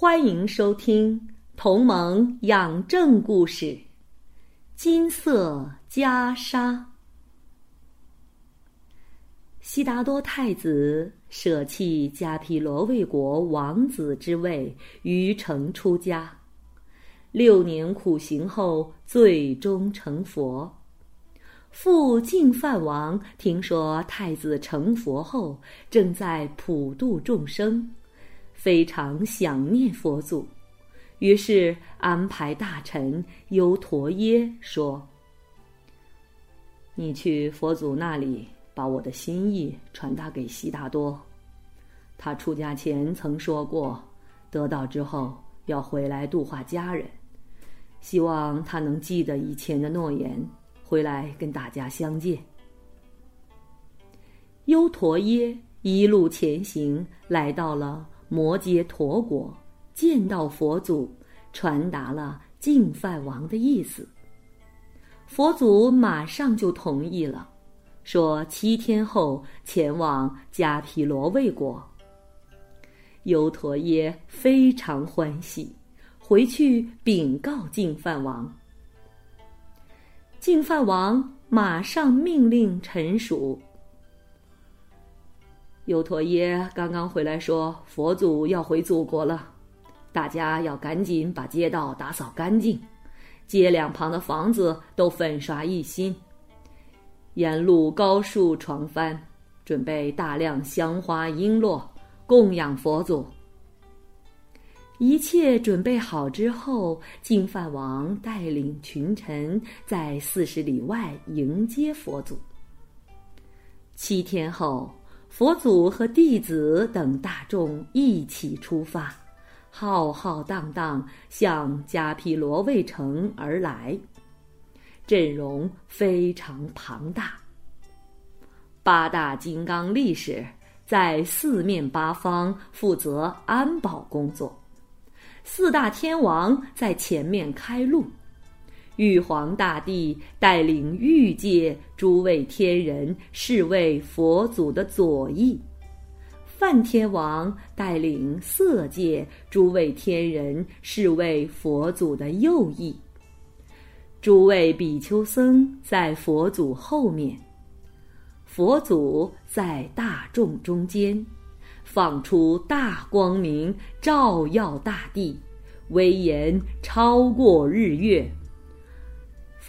欢迎收听《同盟养正故事》，金色袈裟。悉达多太子舍弃迦毗罗卫国王子之位，于城出家。六年苦行后，最终成佛。父净饭王听说太子成佛后，正在普度众生。非常想念佛祖，于是安排大臣优陀耶说：“你去佛祖那里，把我的心意传达给悉达多。他出家前曾说过，得到之后要回来度化家人，希望他能记得以前的诺言，回来跟大家相见。”优陀耶一路前行，来到了。摩羯陀国见到佛祖，传达了净饭王的意思。佛祖马上就同意了，说七天后前往迦毗罗卫国。优陀耶非常欢喜，回去禀告净饭王。净饭王马上命令臣属。优陀耶刚刚回来，说佛祖要回祖国了，大家要赶紧把街道打扫干净，街两旁的房子都粉刷一新，沿路高树床幡，准备大量香花璎珞供养佛祖。一切准备好之后，净饭王带领群臣在四十里外迎接佛祖。七天后。佛祖和弟子等大众一起出发，浩浩荡荡向迦毗罗卫城而来，阵容非常庞大。八大金刚力士在四面八方负责安保工作，四大天王在前面开路。玉皇大帝带领玉界诸位天人侍卫佛祖的左翼，梵天王带领色界诸位天人侍卫佛祖的右翼。诸位比丘僧在佛祖后面，佛祖在大众中间，放出大光明，照耀大地，威严超过日月。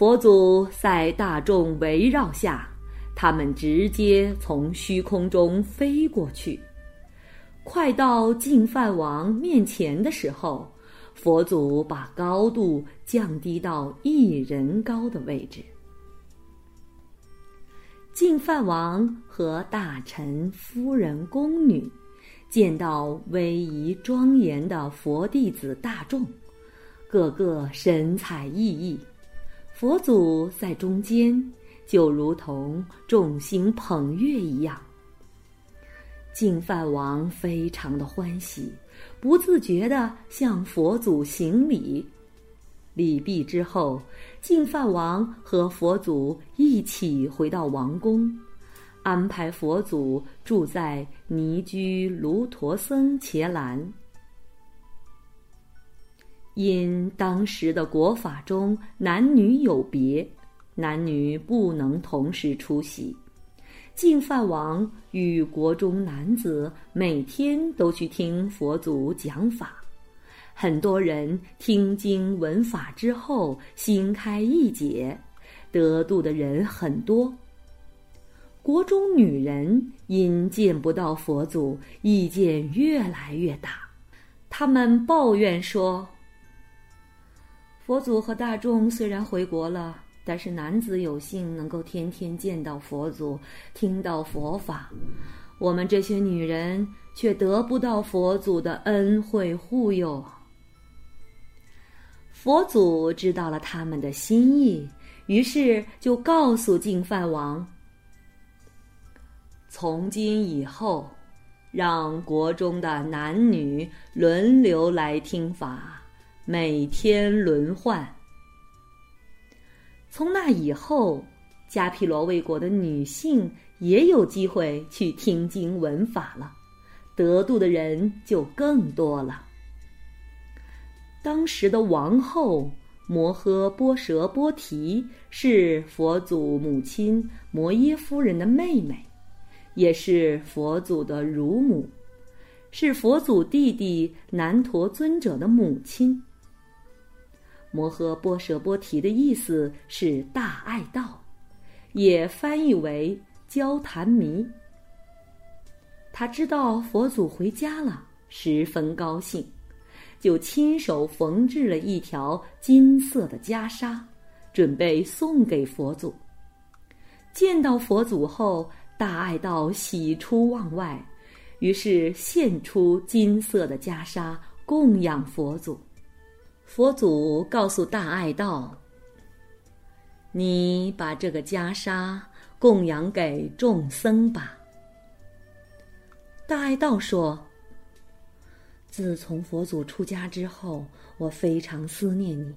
佛祖在大众围绕下，他们直接从虚空中飞过去。快到净饭王面前的时候，佛祖把高度降低到一人高的位置。净饭王和大臣、夫人、宫女见到威仪庄严的佛弟子大众，个个神采奕奕。佛祖在中间，就如同众星捧月一样。净饭王非常的欢喜，不自觉的向佛祖行礼。礼毕之后，净饭王和佛祖一起回到王宫，安排佛祖住在尼居卢陀僧伽蓝。因当时的国法中男女有别，男女不能同时出席。净饭王与国中男子每天都去听佛祖讲法，很多人听经闻法之后心开意解，得度的人很多。国中女人因见不到佛祖，意见越来越大，他们抱怨说。佛祖和大众虽然回国了，但是男子有幸能够天天见到佛祖，听到佛法，我们这些女人却得不到佛祖的恩惠护佑。佛祖知道了他们的心意，于是就告诉净饭王：“从今以后，让国中的男女轮流来听法，每天轮换。从那以后，迦毗罗卫国的女性。”也有机会去听经闻法了，得度的人就更多了。当时的王后摩诃波舍波提是佛祖母亲摩耶夫人的妹妹，也是佛祖的乳母，是佛祖弟弟南陀尊者的母亲。摩诃波舍波提的意思是大爱道，也翻译为。交谈迷，他知道佛祖回家了，十分高兴，就亲手缝制了一条金色的袈裟，准备送给佛祖。见到佛祖后，大爱道喜出望外，于是献出金色的袈裟供养佛祖。佛祖告诉大爱道：“你把这个袈裟。”供养给众僧吧。大爱道说：“自从佛祖出家之后，我非常思念你，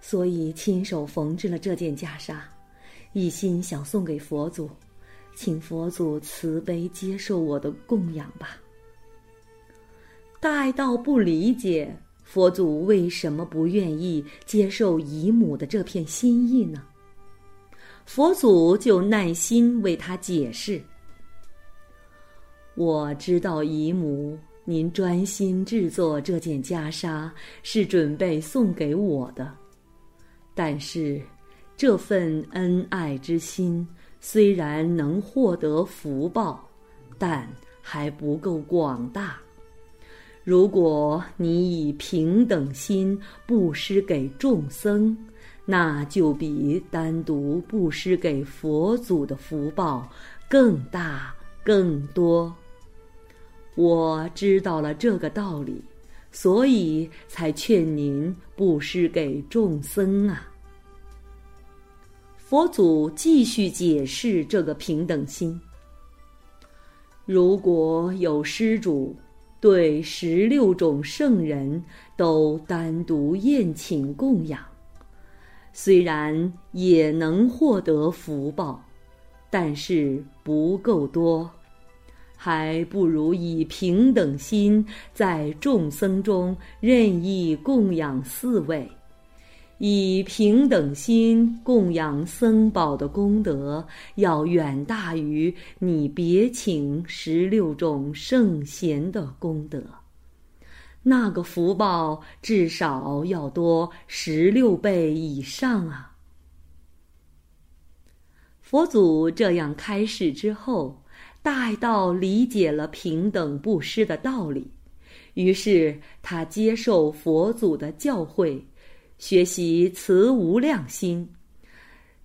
所以亲手缝制了这件袈裟，一心想送给佛祖，请佛祖慈悲接受我的供养吧。”大爱道不理解佛祖为什么不愿意接受姨母的这片心意呢？佛祖就耐心为他解释：“我知道姨母，您专心制作这件袈裟是准备送给我的。但是，这份恩爱之心虽然能获得福报，但还不够广大。如果你以平等心布施给众僧。”那就比单独布施给佛祖的福报更大更多。我知道了这个道理，所以才劝您布施给众僧啊。佛祖继续解释这个平等心：如果有施主对十六种圣人都单独宴请供养。虽然也能获得福报，但是不够多，还不如以平等心在众僧中任意供养四位，以平等心供养僧宝的功德，要远大于你别请十六种圣贤的功德。那个福报至少要多十六倍以上啊！佛祖这样开示之后，大道理解了平等布施的道理，于是他接受佛祖的教诲，学习慈无量心，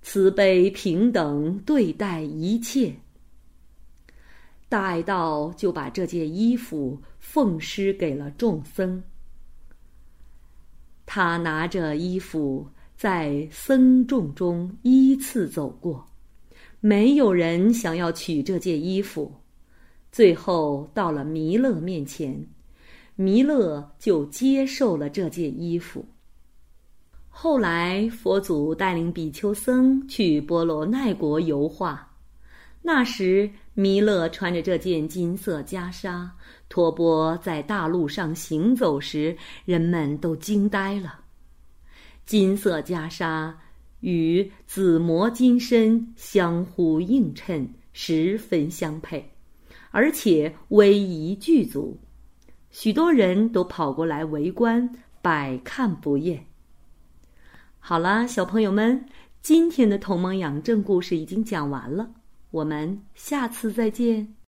慈悲平等对待一切。大爱道就把这件衣服。奉施给了众僧。他拿着衣服在僧众中依次走过，没有人想要取这件衣服。最后到了弥勒面前，弥勒就接受了这件衣服。后来佛祖带领比丘僧去波罗奈国游化，那时弥勒穿着这件金色袈裟。托钵在大路上行走时，人们都惊呆了。金色袈裟与紫磨金身相互映衬，十分相配，而且威仪具足，许多人都跑过来围观，百看不厌。好啦，小朋友们，今天的《同盟养正》故事已经讲完了，我们下次再见。